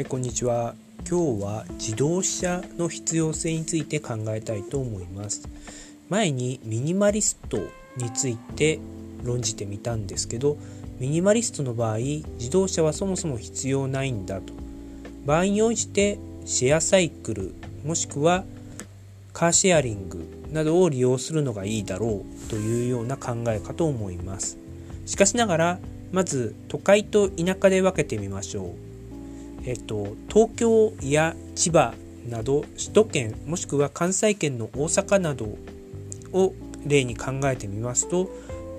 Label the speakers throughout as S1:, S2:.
S1: はい、こんにちは。今日は自動車の必要性について考えたいと思います。前にミニマリストについて論じてみたんですけど、ミニマリストの場合、自動車はそもそも必要ないんだと。場合に応じてシェアサイクル、もしくはカーシェアリングなどを利用するのがいいだろうというような考えかと思います。しかしながら、まず都会と田舎で分けてみましょう。えっと、東京や千葉など首都圏もしくは関西圏の大阪などを例に考えてみますと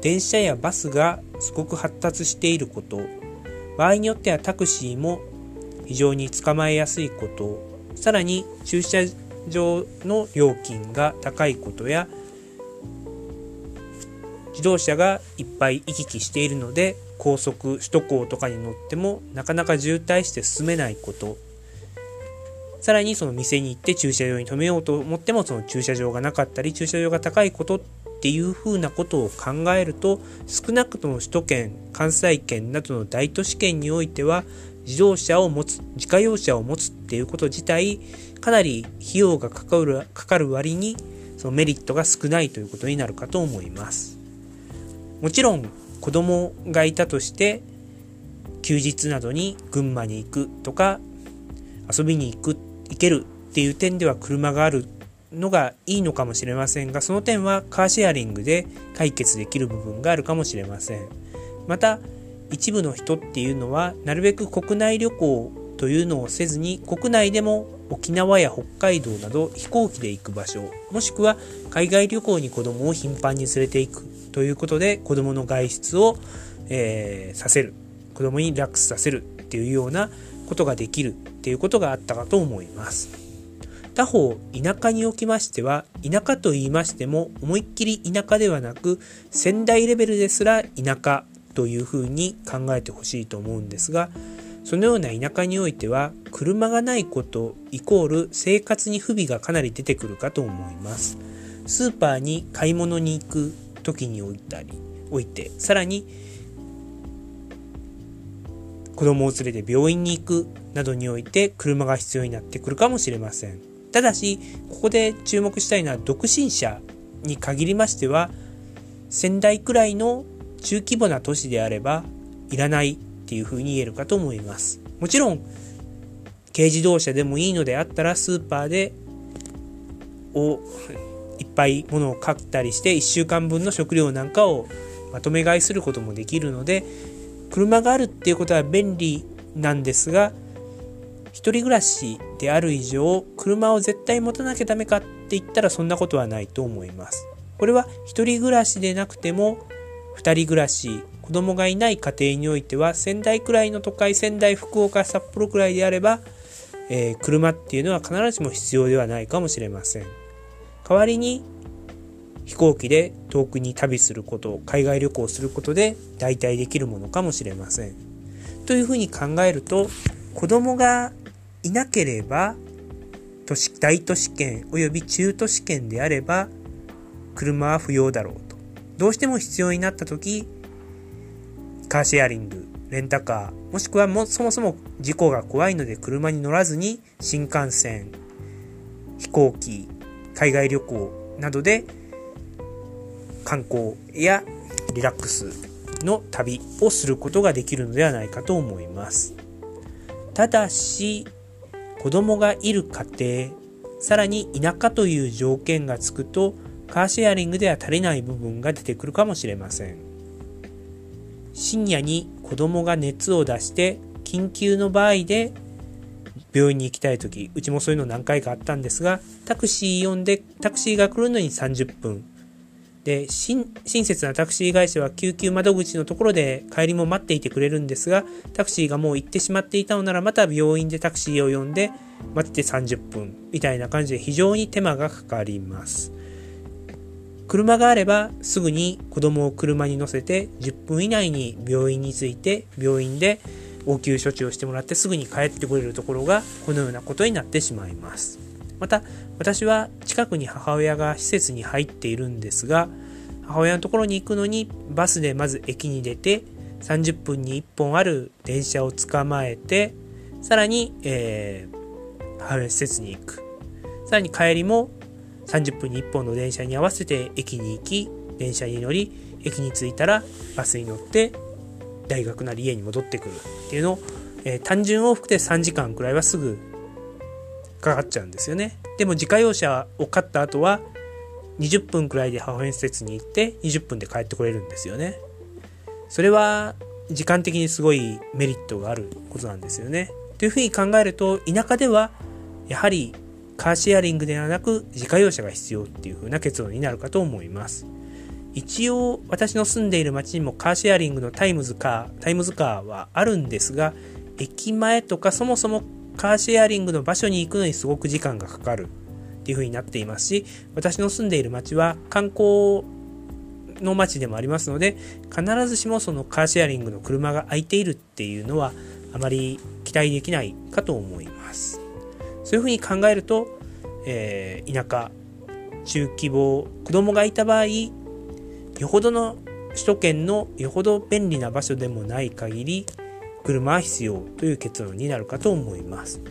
S1: 電車やバスがすごく発達していること場合によってはタクシーも非常に捕まえやすいことさらに駐車場の料金が高いことや自動車がいっぱい行き来しているので高速首都高とかに乗ってもなかなか渋滞して進めないこと。さらにその店に行って駐車場に止めようと思ってもその駐車場がなかったり駐車場が高いことっていうふうなことを考えると少なくとも首都圏関西圏などの大都市圏においては自動車を持つ自家用車を持つっていうこと自体かなり費用がかかるかかる割にそのメリットが少ないということになるかと思います。もちろん子供がいたとして休日などに群馬に行くとか遊びに行く行けるっていう点では車があるのがいいのかもしれませんがその点はカーシェアリングで解決できる部分があるかもしれません。また一部の人っていうのはなるべく国内旅行というのをせずに国内でも沖縄や北海道など飛行機で行く場所もしくは海外旅行に子供を頻繁に連れて行くということで子供の外出を、えー、させる。子供にリラックスさせるっていうようなことができるっていうことがあったかと思います。他方田舎におきましては田舎と言いましても思いっきり田舎ではなく仙台レベルですら田舎というふうに考えてほしいと思うんですがそのような田舎においては車がないことイコール生活に不備がかなり出てくるかと思います。スーパーに買い物に行く時に置いたり置いてさらに子供を連れて病院に行くなどにおいて車が必要になってくるかもしれません。ただしここで注目したいのは独身者に限りましては仙台くらいの中規模な都市であればいらないっていうふうに言えるかと思います。もちろん軽自動車でもいいのであったらスーパーでをいっぱい物を買ったりして1週間分の食料なんかをまとめ買いすることもできるので車があるっていうことは便利なんですが一人暮らしである以上車を絶対持たなきゃダメかって言ったらそんなことはないと思います。これは一人暮らしでなくても二人暮らし子供がいない家庭においては仙台くらいの都会仙台福岡札幌くらいであれば、えー、車っていうのは必ずしも必要ではないかもしれません。代わりに飛行機で遠くに旅すること海外旅行することで代替できるものかもしれません。というふうに考えると子供がいなければ都市大都市圏および中都市圏であれば車は不要だろうと。どうしても必要になった時カーシェアリングレンタカーもしくはもそもそも事故が怖いので車に乗らずに新幹線飛行機海外旅行などで観光やリラックスの旅をすることができるのではないかと思います。ただし、子供がいる家庭、さらに田舎という条件がつくと、カーシェアリングでは足りない部分が出てくるかもしれません。深夜に子供が熱を出して緊急の場合で病院に行きたい時うちもそういうの何回かあったんですがタクシー呼んでタクシーが来るのに30分。で親切なタクシー会社は救急窓口のところで帰りも待っていてくれるんですがタクシーがもう行ってしまっていたのならまた病院でタクシーを呼んで待って30分。みたいな感じで非常に手間がかかります。車があればすぐに子供を車に乗せて10分以内に病院に着いて病院で応急処置をしてもらってすぐに帰ってくれるところがこのようなことになってしまいます。また私は近くに母親が施設に入っているんですが母親のところに行くのにバスでまず駅に出て30分に1本ある電車を捕まえてさらに、えー、母親施設に行く。さらに帰りも30分に1本の電車に合わせて駅に行き、電車に乗り、駅に着いたらバスに乗って大学なり家に戻ってくるっていうのを、えー、単純往復で3時間くらいはすぐかかっちゃうんですよね。でも自家用車を買った後は20分くらいで母親施設に行って20分で帰ってこれるんですよね。それは時間的にすごいメリットがあることなんですよね。というふうに考えると田舎ではやはりカーシェアリングではなく自家用車が必要っていうふうな結論になるかと思います。一応私の住んでいる町にもカーシェアリングのタイムズカー、タイムズカーはあるんですが、駅前とかそもそもカーシェアリングの場所に行くのにすごく時間がかかるっていう風になっていますし、私の住んでいる町は観光の町でもありますので、必ずしもそのカーシェアリングの車が空いているっていうのはあまり期待できないかと思います。そういう風に考えると、えー、田舎、中規模、子供がいた場合、よほどの首都圏のよほど便利な場所でもない限り、車は必要という結論になるかと思います。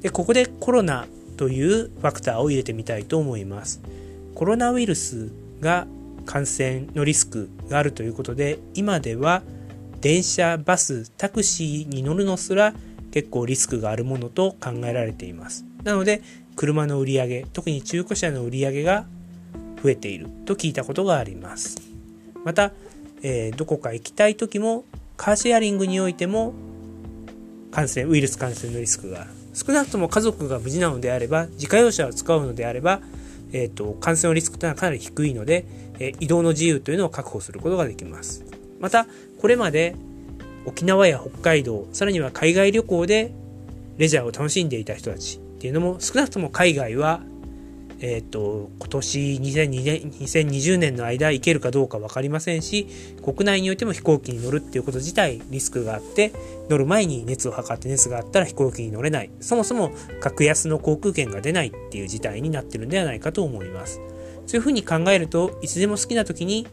S1: で、ここでコロナというファクターを入れてみたいと思います。コロナウイルスが感染のリスクがあるということで、今では電車、バス、タクシーに乗るのすら結構リスクがあるものと考えられています。なので、車の売り上げ、特に中古車の売り上げが増えていると聞いたことがあります。また、えー、どこか行きたい時もカーシェアリングにおいても感染、ウイルス感染のリスクがある。少なくとも家族が無事なのであれば、自家用車を使うのであれば、えーと、感染のリスクというのはかなり低いので、えー、移動の自由というのを確保することができます。また、これまで沖縄や北海道、さらには海外旅行でレジャーを楽しんでいた人たちっていうのも少なくとも海外はえっ、ー、と、今年2020年 ,2020 年の間行けるかどうか分かりませんし、国内においても飛行機に乗るっていうこと自体リスクがあって、乗る前に熱を測って熱があったら飛行機に乗れない。そもそも格安の航空券が出ないっていう事態になってるんではないかと思います。そういうふうに考えると、いつでも好きな時に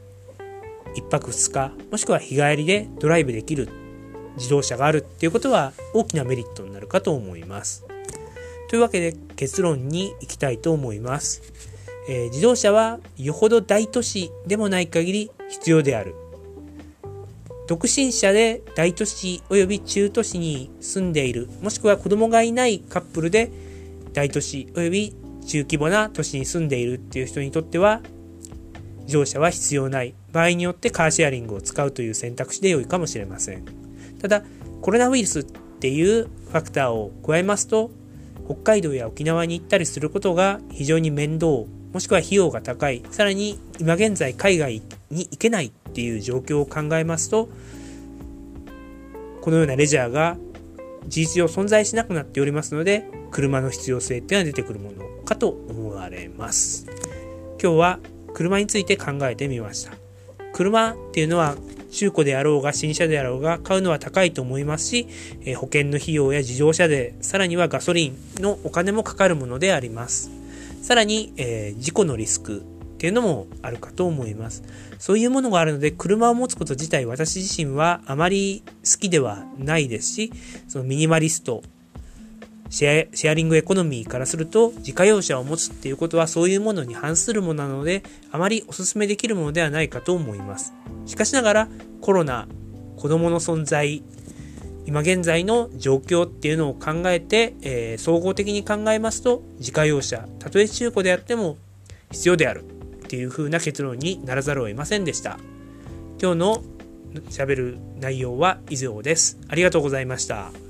S1: 1泊2日、もしくは日帰りでドライブできる自動車があるっていうことは大きなメリットになるかと思います。というわけで結論に行きたいと思います。えー、自動車はよほど大都市でもない限り必要である。独身者で大都市及び中都市に住んでいる、もしくは子供がいないカップルで大都市及び中規模な都市に住んでいるっていう人にとっては、自動車は必要ない。場合によってカーシェアリングを使うという選択肢で良いかもしれません。ただ、コロナウイルスっていうファクターを加えますと、北海道や沖縄に行ったりすることが非常に面倒、もしくは費用が高い、さらに今現在海外に行けないっていう状況を考えますと、このようなレジャーが事実上存在しなくなっておりますので、車の必要性っていうのは出てくるものかと思われます。今日は車について考えてみました。車っていうのは中古であろうが新車であろうが買うのは高いと思いますし、え保険の費用や自動車で、さらにはガソリンのお金もかかるものであります。さらに、えー、事故のリスクっていうのもあるかと思います。そういうものがあるので、車を持つこと自体私自身はあまり好きではないですし、そのミニマリストシェアリングエコノミーからすると自家用車を持つっていうことはそういうものに反するものなのであまりお勧めできるものではないかと思います。しかしながらコロナ、子供の存在、今現在の状況っていうのを考えて、えー、総合的に考えますと自家用車、たとえ中古であっても必要であるっていう風な結論にならざるを得ませんでした。今日の喋る内容は以上です。ありがとうございました。